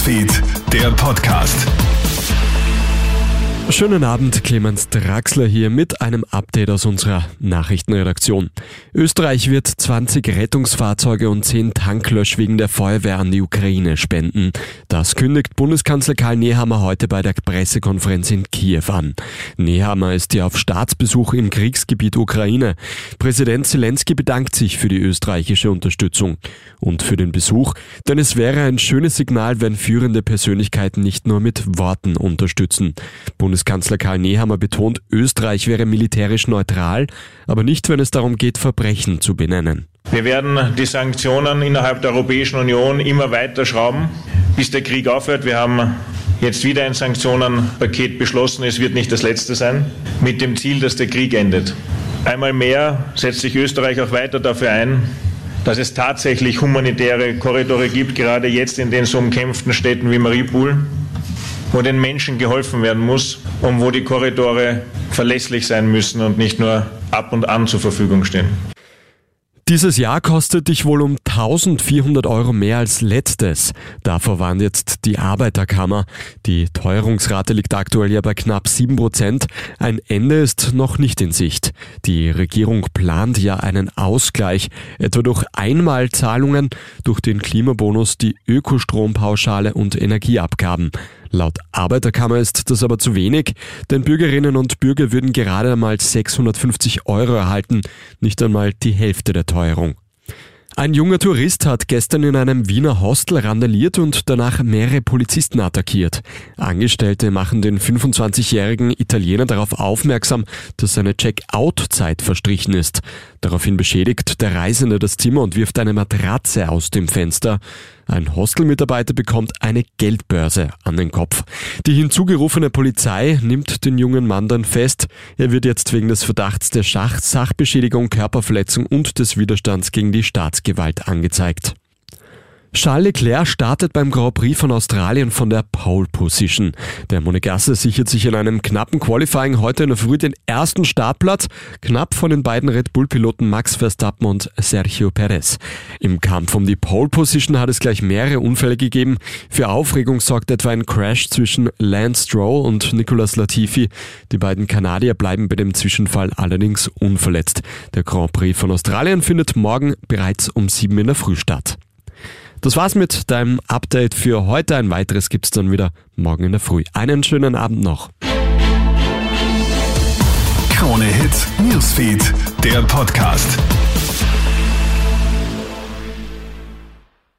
Newsfeed, der Podcast. Schönen Abend, Clemens Draxler hier mit einem Update aus unserer Nachrichtenredaktion. Österreich wird 20 Rettungsfahrzeuge und 10 Tanklöschwegen der Feuerwehr an die Ukraine spenden. Das kündigt Bundeskanzler Karl Nehammer heute bei der Pressekonferenz in Kiew an. Nehammer ist ja auf Staatsbesuch im Kriegsgebiet Ukraine. Präsident Zelensky bedankt sich für die österreichische Unterstützung und für den Besuch, denn es wäre ein schönes Signal, wenn führende Persönlichkeiten nicht nur mit Worten unterstützen. Bundes Bundeskanzler Karl Nehammer betont, Österreich wäre militärisch neutral, aber nicht, wenn es darum geht, Verbrechen zu benennen. Wir werden die Sanktionen innerhalb der Europäischen Union immer weiter schrauben, bis der Krieg aufhört. Wir haben jetzt wieder ein Sanktionenpaket beschlossen. Es wird nicht das letzte sein, mit dem Ziel, dass der Krieg endet. Einmal mehr setzt sich Österreich auch weiter dafür ein, dass es tatsächlich humanitäre Korridore gibt, gerade jetzt in den so umkämpften Städten wie Mariupol wo den Menschen geholfen werden muss und wo die Korridore verlässlich sein müssen und nicht nur ab und an zur Verfügung stehen. Dieses Jahr kostet dich wohl um 1400 Euro mehr als letztes. Davor warnt jetzt die Arbeiterkammer. Die Teuerungsrate liegt aktuell ja bei knapp 7 Prozent. Ein Ende ist noch nicht in Sicht. Die Regierung plant ja einen Ausgleich, etwa durch Einmalzahlungen, durch den Klimabonus, die Ökostrompauschale und Energieabgaben. Laut Arbeiterkammer ist das aber zu wenig, denn Bürgerinnen und Bürger würden gerade einmal 650 Euro erhalten, nicht einmal die Hälfte der Teuerung. Ein junger Tourist hat gestern in einem Wiener Hostel randaliert und danach mehrere Polizisten attackiert. Angestellte machen den 25-jährigen Italiener darauf aufmerksam, dass seine Check-out-Zeit verstrichen ist. Daraufhin beschädigt der Reisende das Zimmer und wirft eine Matratze aus dem Fenster. Ein Hostelmitarbeiter bekommt eine Geldbörse an den Kopf. Die hinzugerufene Polizei nimmt den jungen Mann dann fest. Er wird jetzt wegen des Verdachts der Schach Sachbeschädigung, Körperverletzung und des Widerstands gegen die Staatsgewalt angezeigt. Charles Leclerc startet beim Grand Prix von Australien von der Pole Position. Der Monegasse sichert sich in einem knappen Qualifying heute in der Früh den ersten Startplatz, knapp von den beiden Red Bull-Piloten Max Verstappen und Sergio Perez. Im Kampf um die Pole Position hat es gleich mehrere Unfälle gegeben. Für Aufregung sorgt etwa ein Crash zwischen Lance Stroll und Nicolas Latifi. Die beiden Kanadier bleiben bei dem Zwischenfall allerdings unverletzt. Der Grand Prix von Australien findet morgen bereits um sieben in der Früh statt. Das war's mit deinem Update für heute. Ein weiteres gibt's dann wieder morgen in der Früh. Einen schönen Abend noch. Krone Hits, Newsfeed, der Podcast.